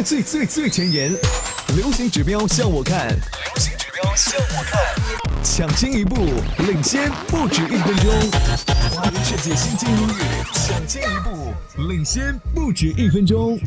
最最最前沿，流行指标向我看，流行指标向我看，抢先一步，领先不止一分钟。华人世界新晋音乐，抢先一步，领先不止一分钟。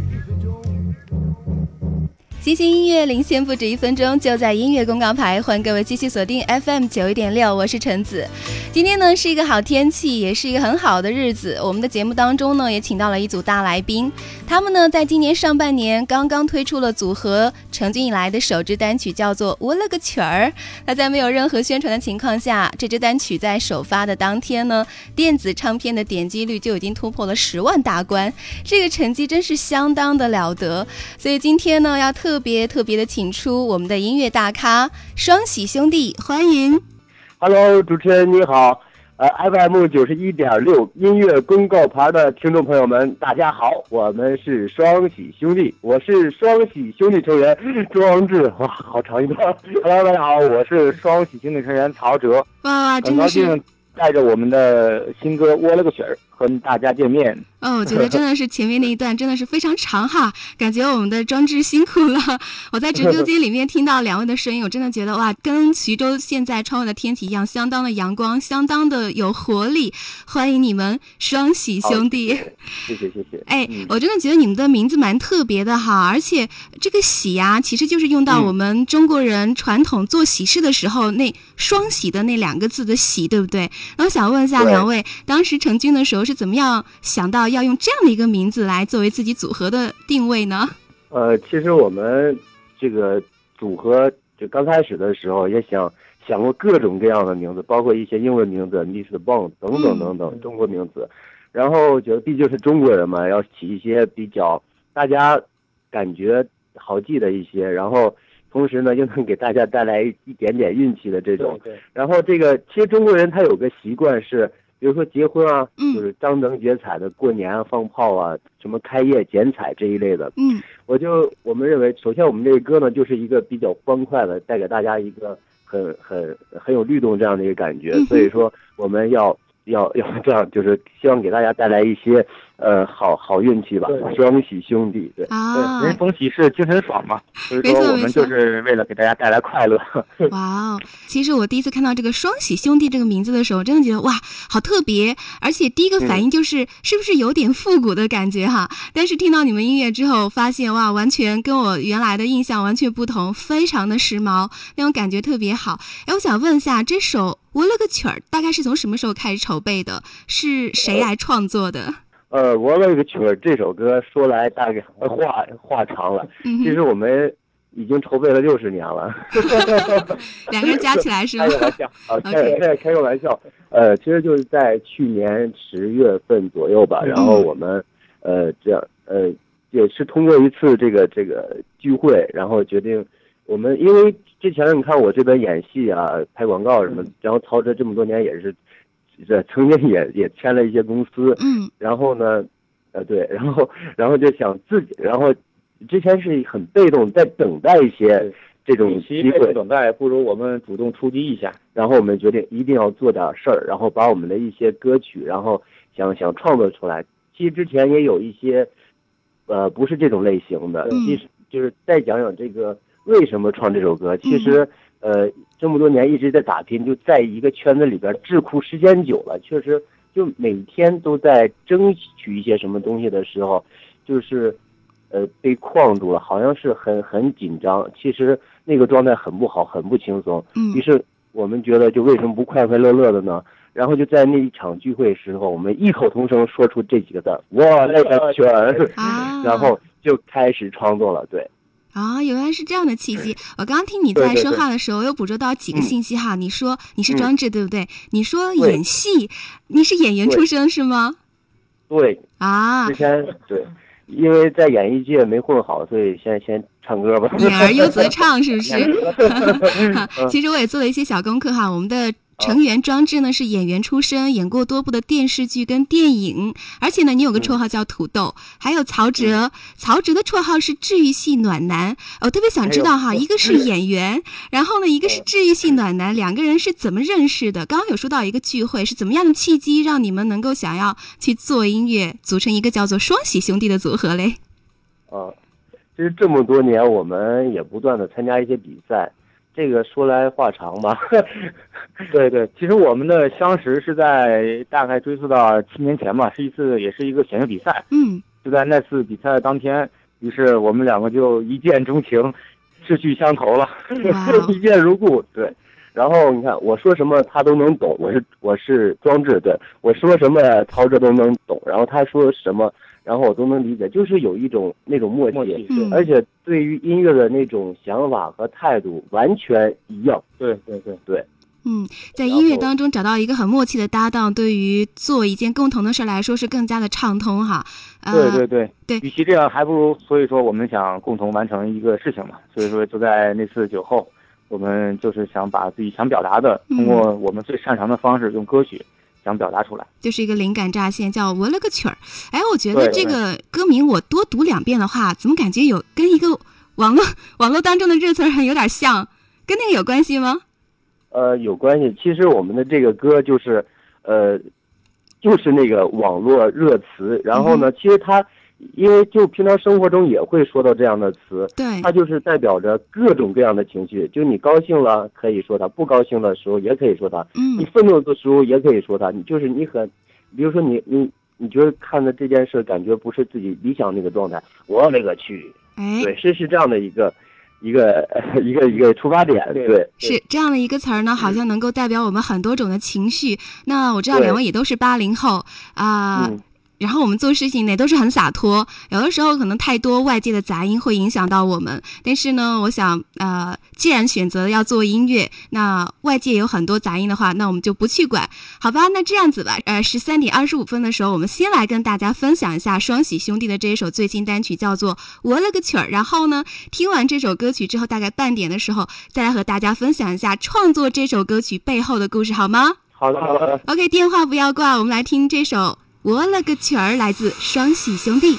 新兴音乐领先不止一分钟，就在音乐公告牌，欢迎各位继续锁定 FM 九一点六，我是陈子。今天呢是一个好天气，也是一个很好的日子。我们的节目当中呢也请到了一组大来宾，他们呢在今年上半年刚刚推出了组合成军以来的首支单曲，叫做《我了个曲儿》。那在没有任何宣传的情况下，这支单曲在首发的当天呢，电子唱片的点击率就已经突破了十万大关，这个成绩真是相当的了得。所以今天呢要特别特别的请出我们的音乐大咖双喜兄弟，欢迎。Hello，主持人你好，呃，FM 九十一点六音乐公告牌的听众朋友们，大家好，我们是双喜兄弟，我是双喜兄弟成员。庄志，哇，好长一段。Hello，大家好，我是双喜兄弟成员曹哲，哇哇，很真的是。高兴带着我们的新歌《窝了个曲儿》和大家见面。哦，我觉得真的是前面那一段真的是非常长哈，感觉我们的装置辛苦了。我在直播间里面听到两位的声音，我真的觉得哇，跟徐州现在窗外的天气一样，相当的阳光，相当的有活力。欢迎你们双喜兄弟。谢谢谢谢。哎嗯，我真的觉得你们的名字蛮特别的哈，而且这个喜呀、其实就是用到嗯我们中国人传统做喜事的时候那双喜的那两个字的喜，对不对？那我想问一下两位，当时成军的时候是怎么样想到要用这样的一个名字来作为自己组合的定位呢？呃，其实我们这个组合就刚开始的时候也想想过各种各样的名字，包括一些英文名字 m i s Bond 等等等等中国名字。然后觉得毕竟是中国人嘛，要起一些比较大家感觉好记的一些，然后同时呢又能给大家带来一点点运气的这种。对，然后这个其实中国人他有个习惯是，比如说结婚啊，嗯就是张灯结彩的过年啊、放炮啊、什么开业剪彩这一类的。嗯我就我们认为，首先我们这个歌呢，就是一个比较欢快的，带给大家一个很很很有律动这样的一个感觉。嗯所以说，我们要要 要这样，就是希望给大家带来一些呃好好运气吧，双喜兄弟。对，啊，人逢喜事精神爽嘛，所以没错说我们没错就是为了给大家带来快乐。哇哦！其实我第一次看到这个“双喜兄弟”这个名字的时候，真的觉得哇，好特别，而且第一个反应就是、是不是有点复古的感觉哈？但是听到你们音乐之后，发现哇，完全跟我原来的印象完全不同，非常的时髦，那种感觉特别好。哎，我想问一下，这首《我了个曲儿》大概是从什么时候开始筹备的？是谁来创作的？呃，我了个曲儿这首歌说来大概话话长了，嗯其实，我们已经筹备了六十年了。两个人加起来是吗开？个玩笑啊，开 OK 开开个玩笑。呃，其实就是在去年十月份左右吧，然后我们呃这样呃也是通过一次这个这个聚会，然后决定我们因为之前你看我这边演戏啊、拍广告什么，然后曹哲这么多年也是这曾经也也签了一些公司，嗯然后呢，呃，对，然后然后就想自己，然后之前是很被动，在等待一些这种机会等待，不如我们主动出击一下。然后我们决定一定要做点事儿，然后把我们的一些歌曲，然后想想创作出来。其实之前也有一些，呃，不是这种类型的，嗯其实就是再讲讲这个为什么创这首歌。其实，呃，这么多年一直在打拼，就在一个圈子里边智库时间久了，确实就每天都在争取一些什么东西的时候，就是呃被框住了，好像是很很紧张。其实那个状态很不好，很不轻松。嗯于是我们觉得，就为什么不快快乐乐的呢？然后就在那一场聚会时候，我们异口同声说出这几个字儿：“我勒个去然后就开始创作了。对，啊，原来是这样的契机。我刚刚听你在说话的时候，又捕捉到几个嗯信息哈。你说你是嗯庄志，对不对？你说演戏，你是演员出身是吗？对，啊之，前对，因为在演艺界没混好，所以先先唱歌吧。演而优则唱是不是？其实我也做了一些小功课哈，我们的。成员庄志呢是演员出身，演过多部的电视剧跟电影，而且呢你有个绰号叫土豆，还有曹哲，曹哲的绰号是治愈系暖男。我特别想知道哈，一个是演员，然后呢一个是治愈系暖男，两个人是怎么认识的？刚刚有说到一个聚会，是怎么样的契机让你们能够想要去做音乐，组成一个叫做双喜兄弟的组合嘞？啊，其实这么多年，我们也不断的参加一些比赛，这个说来话长吧。对对，其实我们的相识是在大概追溯到七年前吧，是一次也是一个选秀比赛。嗯，就在那次比赛的当天，于是我们两个就一见钟情，志趣相投了，一见如故。对，然后你看我说什么他都能懂，我是我是装置，对我说什么陶喆都能懂，然后他说什么，然后我都能理解，就是有一种那种默契，默契嗯而且对于音乐的那种想法和态度完全一样。对对对对，嗯，在音乐当中找到一个很默契的搭档，对于做一件共同的事儿来说是更加的畅通哈。呃、对对对对与其这样，还不如所以说我们想共同完成一个事情嘛，所以说就在那次酒后，我们就是想把自己想表达的，嗯通过我们最擅长的方式，用歌曲想表达出来。就是一个灵感乍现，叫我了个曲儿。哎，我觉得这个歌名我多读两遍的话，怎么感觉有跟一个网络 网络当中的热词儿很有点像，跟那个有关系吗？呃，有关系。其实我们的这个歌就是，呃，就是那个网络热词。然后呢，其实它，因为就平常生活中也会说到这样的词，对它就是代表着各种各样的情绪。就你高兴了可以说它，不高兴的时候也可以说它，嗯你愤怒的时候也可以说它。你就是你很，比如说你你你觉得看的这件事感觉不是自己理想那个状态，我勒个去！哎，对，是是这样的一个一个 一个一个出发点，对对。是这样的一个词儿呢，好像能够代表我们很多种的情绪。那我知道两位也都是八零后啊。嗯然后我们做事情呢都是很洒脱，有的时候可能太多外界的杂音会影响到我们。但是呢，我想，呃，既然选择要做音乐，那外界有很多杂音的话，那我们就不去管，好吧？那这样子吧，呃，十三点二十五分的时候，我们先来跟大家分享一下双喜兄弟的这一首最新单曲，叫做《我了个曲儿》。然后呢，听完这首歌曲之后，大概半点的时候，再来和大家分享一下创作这首歌曲背后的故事，好吗？好的好的。OK，电话不要挂，我们来听这首《我了个曲儿》，来自双喜兄弟。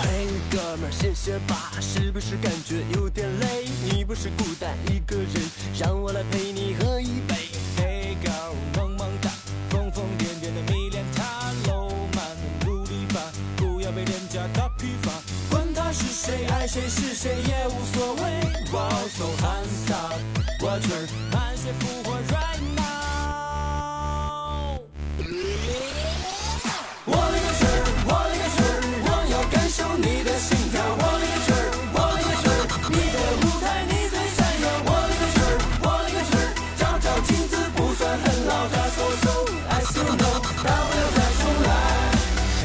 嘿，哥们儿，歇歇吧，是不是感觉有点累？你不是孤单一个人，让我来陪你谁，是谁也无所谓。哇，so handsome，watch her，满血复活 right now。我勒个去，我勒个去，我要感受你的心跳。我勒个去，我勒个去，你的舞台你最闪耀。我勒个去，我勒个去，照照镜子不算很老。That's so so I still know，大不了再重来。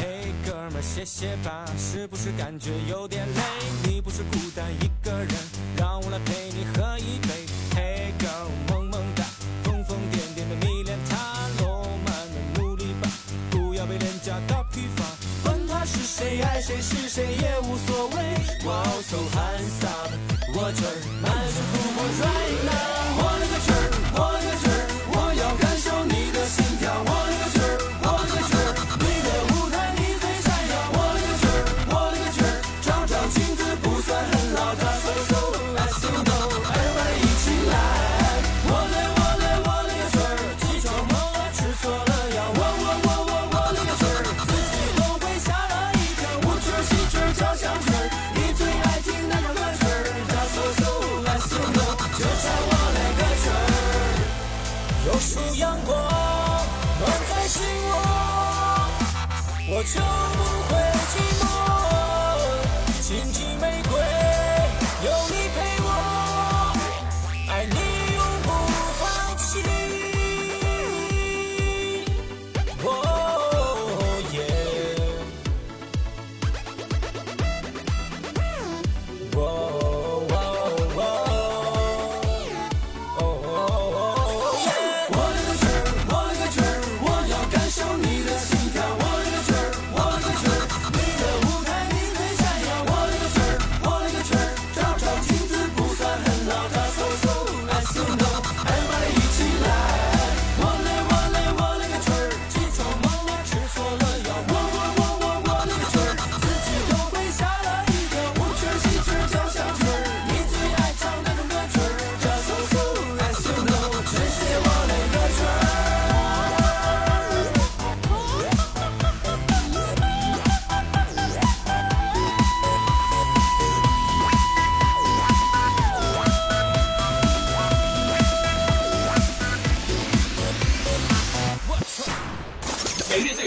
嘿，哥们儿，歇歇吧，是不是感觉有点累？谁，是谁也无所谓。哇，so handsome，我这满身复活 right now。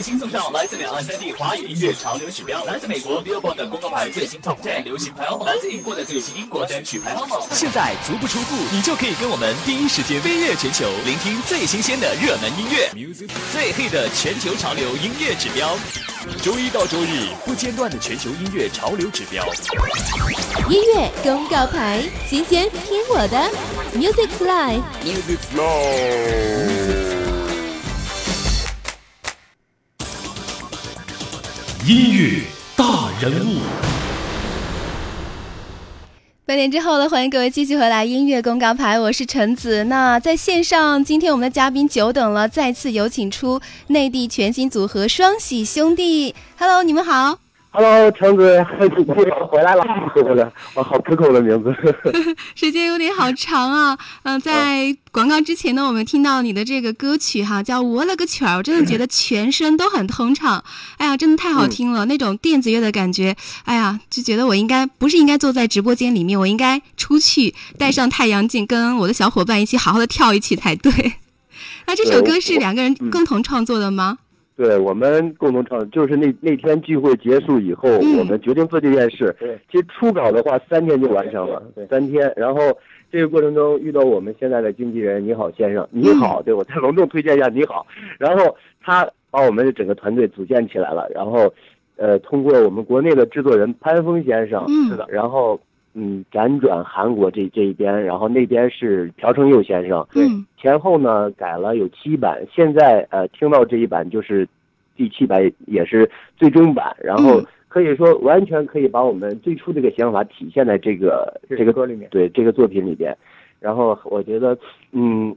新送上来自两岸三地华语音乐潮流指标，来自美国 Billboard 的公告牌最新 Top 10流行排行榜，来自英国的最新英国单曲排行榜。现在足不出户，你就可以跟我们第一时间飞跃全球，聆听最新鲜的热门音乐，Music 最 h 的全球潮流音乐指标。周一到周日不间断的全球音乐潮流指标。音乐公告牌，新鲜听我的，Music Fly。Music Flow。音乐大人物。半年之后呢，欢迎各位继续回来音乐公告牌，我是陈子。那在线上，今天我们的嘉宾久等了，再次有请出内地全新组合双喜兄弟。Hello，你们好。Hello，橙子，我回来了，回来，哇，好可口的名字。时间有点好长啊，嗯、在广告之前呢，我们听到你的这个歌曲哈，叫《我了个曲儿》，我真的觉得全身都很通畅，哎呀，真的太好听了，那种电子乐的感觉，哎呀，就觉得我应该不是应该坐在直播间里面，我应该出去戴上太阳镜，跟我的小伙伴一起好好的跳一曲才对。那这首歌是两个人共同创作的吗？对我们共同创，就是那那天聚会结束以后，嗯我们决定做这件事。其实初稿的话三天就完成了，三天。然后这个过程中遇到我们现在的经纪人你好先生，你好，对我再隆重推荐一下你好。然后他把我们的整个团队组建起来了，然后呃通过我们国内的制作人潘峰先生，嗯是的，然后嗯辗转韩国这这一边，然后那边是朴成佑先生，对。前后呢改了有七版，现在呃听到这一版就是第七版，也是最终版，然后嗯。可以说完全可以把我们最初这个想法体现在这个这个歌里面。对这个作品里边，然后我觉得嗯，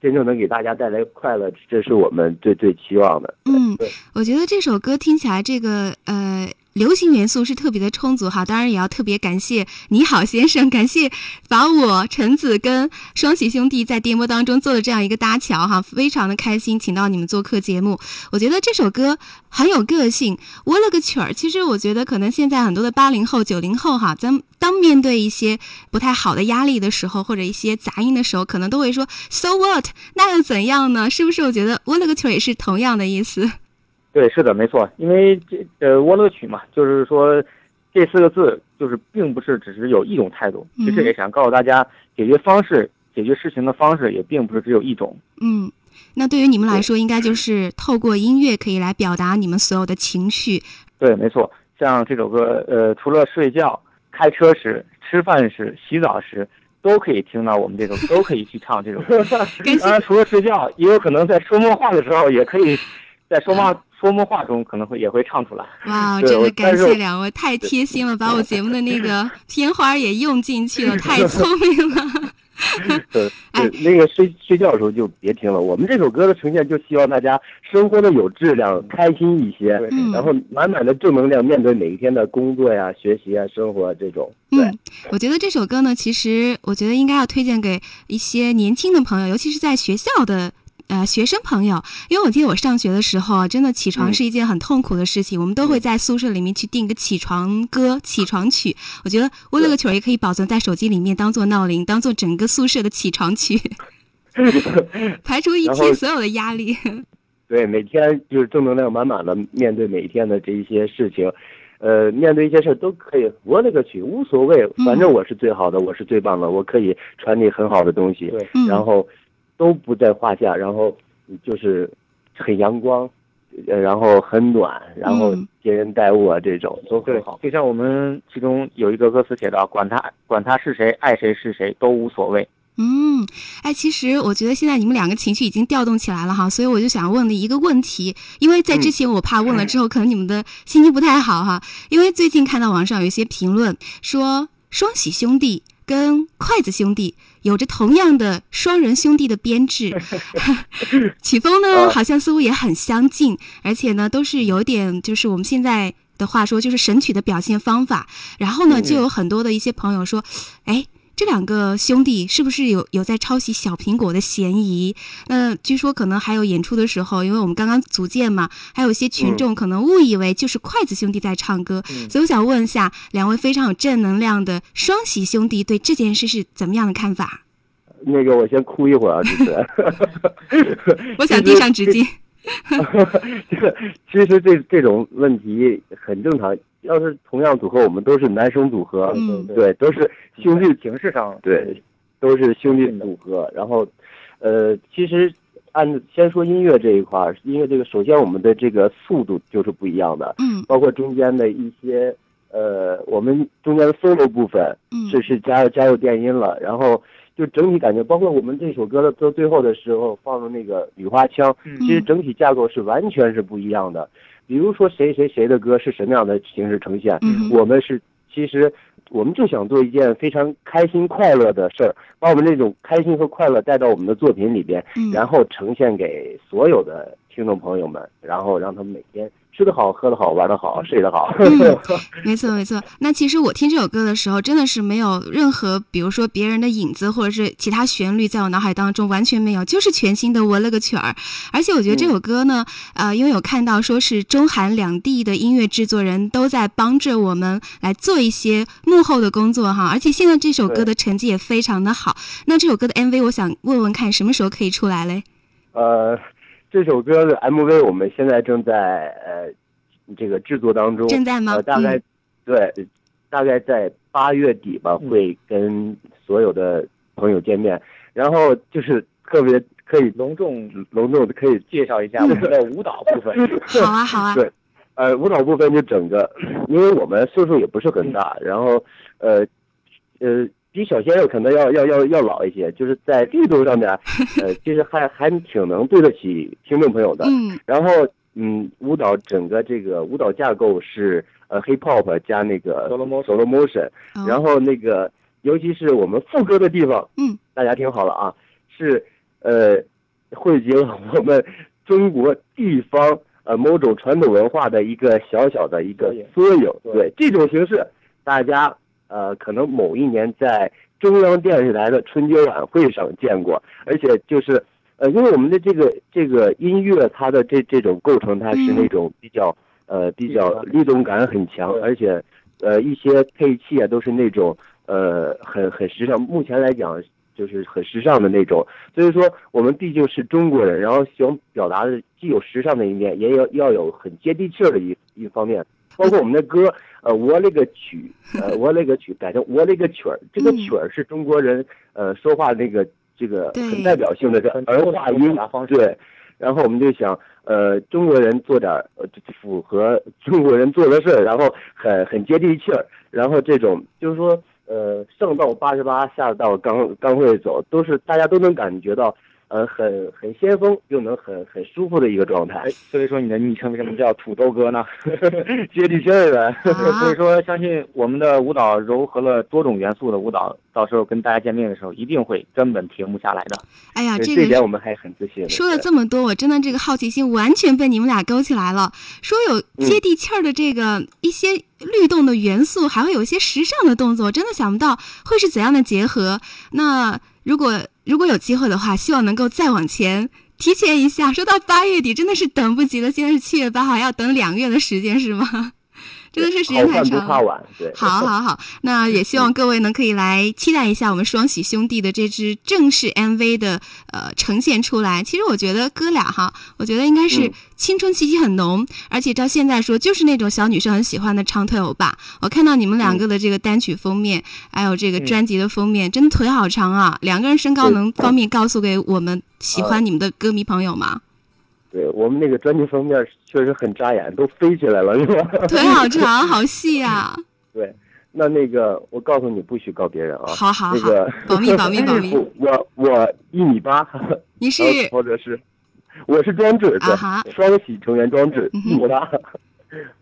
真正能给大家带来快乐，这是我们最最期望的。嗯对，我觉得这首歌听起来这个呃流行元素是特别的充足哈，当然也要特别感谢你好先生，感谢把我陈子跟双喜兄弟在电波当中做了这样一个搭桥哈，非常的开心，请到你们做客节目。我觉得这首歌很有个性，我了个曲儿。其实我觉得可能现在很多的八零后、九零后哈，咱当面对一些不太好的压力的时候，或者一些杂音的时候，可能都会说 “so what”，那又怎样呢？是不是？我觉得我了个曲儿也是同样的意思。对，是的，没错，因为这呃“窝乐曲”嘛，就是说这四个字，就是并不是只是有一种态度，其实也想告诉大家，解决方式、解决事情的方式也并不是只有一种。嗯，那对于你们来说，应该就是透过音乐可以来表达你们所有的情绪。对，没错，像这首歌，呃，除了睡觉、开车时、吃饭时、洗澡时，都可以听到我们这首，都可以去唱这首歌。当然，除了睡觉，也有可能在说梦话的时候，也可以在说梦 说梦话中可能会也会唱出来。哇，真的感谢两位，太贴心了，把我 节目的那个片花也用进去了，太聪明了。对对，那个睡睡觉的时候就别听了。我们这首歌的呈现就希望大家生活的有质量，开心一些，嗯然后满满的正能量面对每一天的工作呀、学习啊、生活啊这种。嗯，我觉得这首歌呢，其实我觉得应该要推荐给一些年轻的朋友，尤其是在学校的。呃，学生朋友，因为我记得我上学的时候啊，真的起床嗯。是一件很痛苦的事情，我们都会在宿舍里面去定个起床歌、起床曲。我觉得我那个曲儿也可以保存在手机里面，当做闹铃，当做整个宿舍的起床曲，排除一然后天所有的压力。对，每天就是正能量满满的面对每一天的这一些事情，呃，面对一些事儿都可以，我勒个去，无所谓，反正我是最好的，我是最棒的，我可以传递很好的东西，对。嗯。然后都不在话下，然后就是很阳光，呃，然后很暖，然后嗯接人待物啊，这种都对很好。，就像我们其中有一个歌词写到：“管他管他是谁，爱谁是谁，都无所谓。嗯，哎，其实我觉得现在你们两个情绪已经调动起来了哈，所以我就想问的一个问题，因为在之前我怕问了之后，可能你们的心情不太好哈，因为最近看到网上有一些评论说双喜兄弟跟筷子兄弟有着同样的双人兄弟的编制，曲风呢好像似乎也很相近，而且呢都是有点就是我们现在的话说就是神曲的表现方法，然后呢就有很多的一些朋友说，哎。这两个兄弟是不是有有在抄袭小苹果的嫌疑？那据说可能还有演出的时候，因为我们刚刚组建嘛，还有一些群众可能误以为就是筷子兄弟在唱歌，所以我想问一下两位非常有正能量的双喜兄弟对这件事是怎么样的看法？那个我先哭一会儿啊，主持人。我想递上纸巾。这个其实这这种问题很正常。要是同样组合，我们都是男生组合，嗯对，都是兄弟形式上对，都是兄弟组合。然后，呃，其实按先说音乐这一块儿，音乐这个首先我们的这个速度就是不一样的，嗯包括中间的一些呃，我们中间的 solo 部分嗯是是加入加入电音了，然后就整体感觉，包括我们这首歌的到最后的时候放的那个雨花枪，嗯。其实整体架构是完全是不一样的。比如说谁谁谁的歌是什么样的形式呈现，嗯。我们是其实我们就想做一件非常开心快乐的事儿，把我们这种开心和快乐带到我们的作品里边，嗯。然后呈现给所有的听众朋友们，然后让他们每天吃得好、喝得好、玩得好、睡得好。嗯 没错没错。那其实我听这首歌的时候，真的是没有任何，比如说别人的影子或者是其他旋律在我脑海当中完全没有，就是全新的我了个曲儿。而且我觉得这首歌呢，呃，因为有看到说是中韩两地的音乐制作人都在帮着我们来做一些幕后的工作哈，而且现在这首歌的成绩也非常的好。那这首歌的 MV，我想问问看什么时候可以出来嘞？呃，这首歌的 MV 我们现在正在呃这个制作当中，正在吗呃，大概、嗯。对，大概在八月底吧，会跟所有的朋友见面，然后就是特别可以隆重隆重的可以介绍一下我们的舞蹈部分。好啊好啊，对，呃，舞蹈部分就整个，因为我们岁数也不是很大，然后呃呃，比小鲜肉可能要要要要老一些，就是在力度上面，呃，其实还还挺能对得起听众朋友的。嗯。然后嗯，舞蹈整个这个舞蹈架构是呃 hip hop 加那个 Solo motion solo motion，哦。然后那个尤其是我们副歌的地方，嗯，大家听好了啊，是呃汇集了我们中国地方呃某种传统文化的一个小小的一个缩影。对这种形式，大家呃可能某一年在中央电视台的春节晚会上见过，而且就是呃，因为我们的这个这个音乐，它的这这种构成，它是那种比较呃比较律动感很强，而且呃一些配器啊都是那种呃很很时尚，目前来讲就是很时尚的那种。所以说我们毕竟是中国人，然后想表达的既有时尚的一面，也有要有很接地气儿的一一方面。包括我们的歌，呃，我勒个曲，呃，我勒个曲改成我勒个曲儿，这个曲儿是中国人呃说话那个这个很代表性的这儿化音对。然后我们就想，呃，中国人做点儿呃符合中国人做的事儿，然后很很接地气儿，然后这种就是说，呃，上到八十八，下到刚刚会走，都是大家都能感觉到，呃，很很先锋，又能很很舒服的一个状态。所以说你的昵称为什么叫土豆哥呢？接地气儿的。所以说，相信我们的舞蹈糅合了多种元素的舞蹈，到时候跟大家见面的时候，一定会根本停不下来的。哎呀，这个点我们还很自信。说了这么多，我真的这个好奇心完全被你们俩勾起来了。说有接地气儿的这个一些律动的元素，还会有一些时尚的动作，我真的想不到会是怎样的结合。那如果如果有机会的话，希望能够再往前提前一下，说到八月底，真的是等不及了。现在是七月八号，要等两个月的时间是吗？真的是时间太长了。怕晚，对。好好好，那也希望各位能可以来期待一下我们双喜兄弟的这支正式 MV 的呃呈现出来。其实我觉得哥俩哈，我觉得应该是嗯青春气息很浓，而且照现在说就是那种小女生很喜欢的长腿欧巴。我看到你们两个的这个单曲封面，还有这个专辑的封面，真的腿好长啊！两个人身高能方便告诉给我们喜欢你们的歌迷朋友吗？对我们那个专辑封面确实很扎眼，都飞起来了，是吧？腿好长，好细啊！对，那那个我告诉你，不许告别人啊。好好好那个保密保密 保密我我我一米八，你是呃或者是我是装置，对啊，双喜成员庄志，嗯一米八。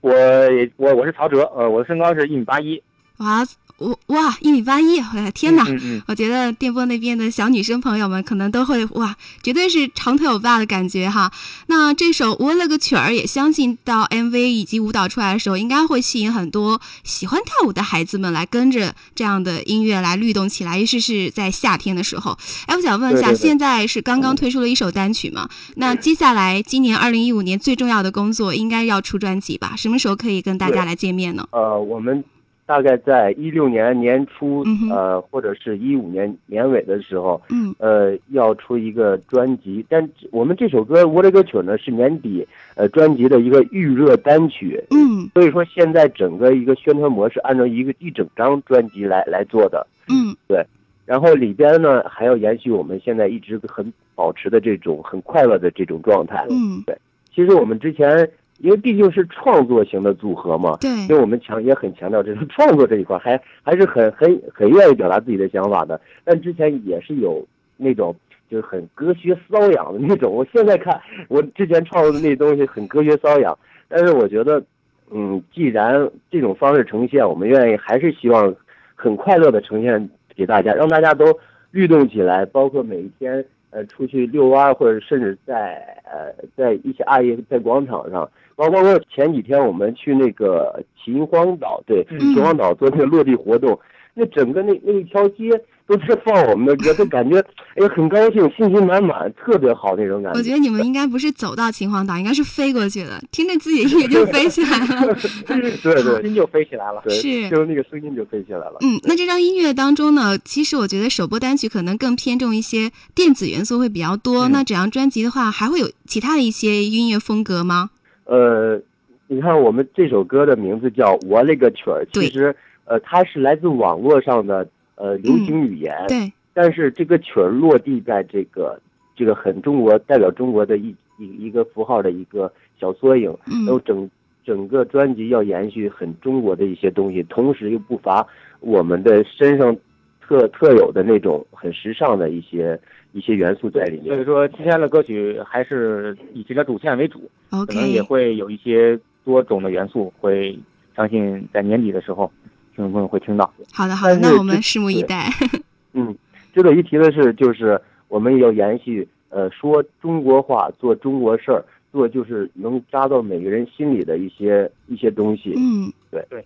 我也我我是曹哲，呃，我的身高是一米八一。哇，我哇一米八一，我的天哪！嗯嗯我觉得电波那边的小女生朋友们可能都会哇，绝对是长腿欧巴的感觉哈。那这首我了个曲儿，也相信到 MV 以及舞蹈出来的时候，应该会吸引很多喜欢跳舞的孩子们来跟着这样的音乐来律动起来，尤其是在夏天的时候。哎，我想问一下，对对对现在是刚刚推出了一首单曲嘛？那接下来今年二零一五年最重要的工作应该要出专辑吧？什么时候可以跟大家来见面呢？呃，我们大概在一六年年初，嗯呃，或者是一五年年尾的时候，嗯。呃，要出一个专辑。但我们这首歌《我这个曲》呢是年底呃专辑的一个预热单曲，嗯。所以说现在整个一个宣传模式按照一个一整张专辑来来做的。嗯。对。然后里边呢还要延续我们现在一直很保持的这种很快乐的这种状态。嗯，对。其实我们之前因为毕竟是创作型的组合嘛，对因为我们强也很强调这种创作这一块，还还是很很很愿意表达自己的想法的。但之前也是有那种就是很隔靴搔痒的那种。我现在看我之前创作的那东西很隔靴搔痒，但是我觉得，嗯，既然这种方式呈现，我们愿意还是希望很快乐的呈现给大家，让大家都律动起来，包括每一天呃出去遛弯儿，或者甚至在呃在一些阿姨在广场上，包包括前几天我们去那个秦皇岛，对，嗯秦皇岛做那个落地活动，那整个那那一条街都是放我们的歌，都感觉哎很高兴，信心满满，特别好那种感觉我觉得你们应该不是走到秦皇岛，应该是飞过去的，听着自己的音乐就飞起来了。对对，心就飞起来了。是就是那个声音就飞起来了。嗯，那这张音乐当中呢，其实我觉得首播单曲可能更偏重一些电子元素会比较多。嗯那整张专辑的话，还会有其他的一些音乐风格吗？呃，你看我们这首歌的名字叫《我勒个曲儿》，其实呃它是来自网络上的呃流行语言，对，但是这个曲儿落地在这个这个很中国代表中国的一一一个符号的一个小缩影，嗯。然后整整个专辑要延续很中国的一些东西，同时又不乏我们的身上特特有的那种很时尚的一些一些元素在里面。所以说，今天的歌曲还是以这个主线为主，可能也会有一些多种的元素，会相信在年底的时候，听众朋友会听到。好的好的，那我们拭目以待。嗯，值得一提的是，就是我们要延续呃说中国话，做中国事儿，做就是能扎到每个人心里的一些一些东西。嗯，对对。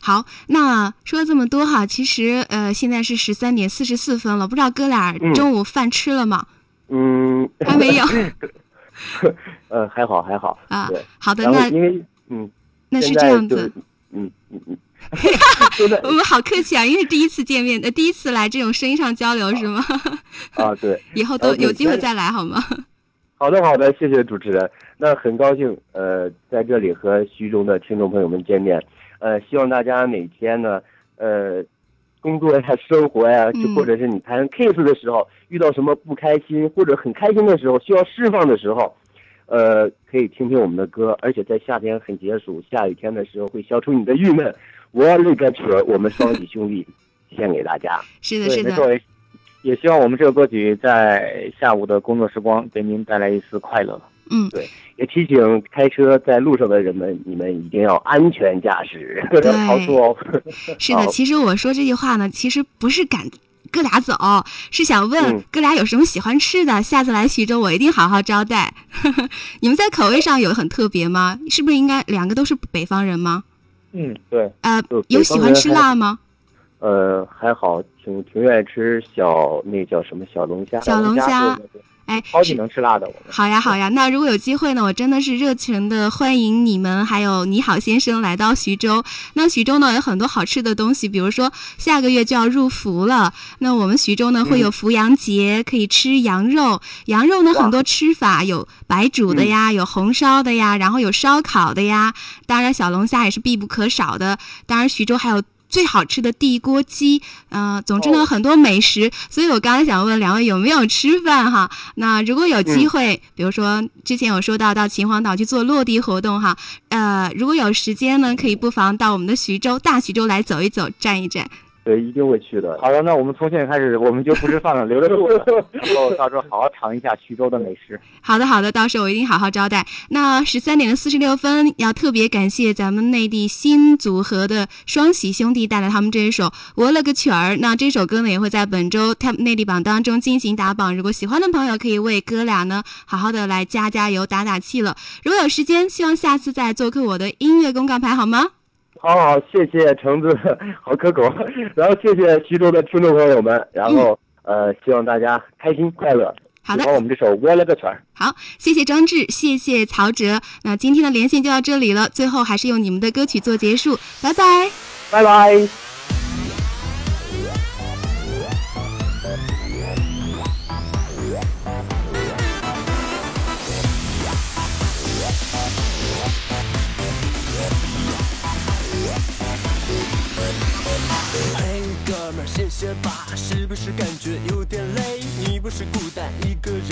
好，那说了这么多哈，其实呃现在是十三点四十四分了，不知道哥俩嗯中午饭吃了吗？嗯，还没有 呃，还好还好。啊。好的，那因为嗯，那是这样子。嗯嗯嗯，我们好客气啊，因为第一次见面，呃，第一次来这种声音上交流是吗？啊对。以后都呃有机会再来好吗？好的，好的，谢谢主持人。那很高兴，呃，在这里和徐州的听众朋友们见面。呃，希望大家每天呢，呃，工作呀、生活呀，就嗯或者是你谈 case 的时候遇到什么不开心，或者很开心的时候需要释放的时候，呃，可以听听我们的歌。而且在夏天很解暑、下雨天的时候会消除你的郁闷。我勒个去儿，我们双喜兄弟献给大家。是的，对，是的，，也也希望我们这个歌曲在下午的工作时光给您带来一丝快乐。嗯，对也提醒开车在路上的人们，你们一定要安全驾驶，不对要超速哦。是的。其实我说这句话呢，其实不是赶哥俩走，是想问嗯哥俩有什么喜欢吃的，下次来徐州我一定好好招待。你们在口味上有很特别吗？是不是应该两个都是北方人吗？嗯，对，呃，有喜欢吃辣吗？呃，还好，挺挺愿意吃小那叫什么小龙虾。小龙虾对对对哎，超级是能吃辣的我们。好呀，好呀。那如果有机会呢，我真的是热情的欢迎你们，还有你好先生来到徐州。那徐州呢有很多好吃的东西，比如说下个月就要入伏了，那我们徐州呢会有伏羊节，可以吃羊肉。羊肉呢很多吃法，有白煮的呀，有红烧的呀，然后有烧烤的呀。当然小龙虾也是必不可少的。当然徐州还有。最好吃的地锅鸡，呃，总之呢，哦很多美食，所以我刚才想问两位有没有吃饭哈？那如果有机嗯会，比如说之前有说到到秦皇岛去做落地活动哈，呃，如果有时间呢，可以不妨到我们的徐州大徐州来走一走、站一站。对，一定会去的。好的，那我们从现在开始，我们就不吃饭了，留着肚子，然后到时候好好尝一下徐州的美食。好的，好的，到时候我一定好好招待。那十三点的四十六分，要特别感谢咱们内地新组合的双喜兄弟带来他们这一首《我了个曲儿》。那这首歌呢，也会在本周 Top 内地榜当中进行打榜。如果喜欢的朋友，可以为哥俩呢好好的来加加油、打打气了。如果有时间，希望下次再做客我的音乐公告牌，好吗？好好，谢谢橙子，好可口。然后谢谢徐州的听众朋友们，然后、呃，希望大家开心快乐。好的我们这首《我了个圈儿》。好，谢谢张志，谢谢曹哲。那今天的连线就到这里了，最后还是用你们的歌曲做结束，拜拜。拜拜。哥们儿，谢谢吧，是不是感觉有点累？你不是孤单一个人，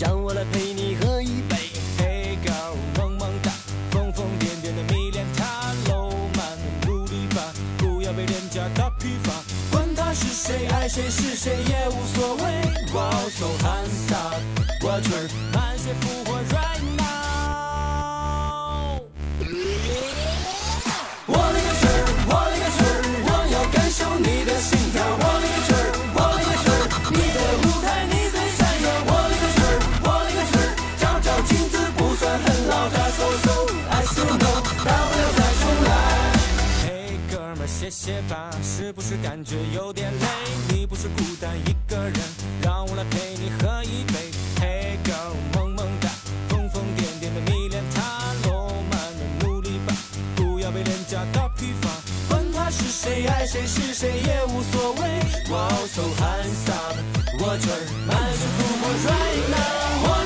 让我来陪你喝一杯。嘿，girl，萌萌哒，疯疯癫癫的迷恋他，浪漫努力吧，不要被廉价打批发。管他是谁，爱谁是谁也无所谓。哇哦，so handsome，watch her 满血复活 right now。们儿，谢谢吧，是不是感觉有点累？你不是孤单一个人，让我来陪你喝一杯。Hey，girl，萌萌哒，疯疯癫癫的迷恋他，浪漫的努力吧，不要被廉价的疲乏。管他是谁，爱谁是谁也无所谓。哇哦，so handsome，我去儿，满血复活 right now。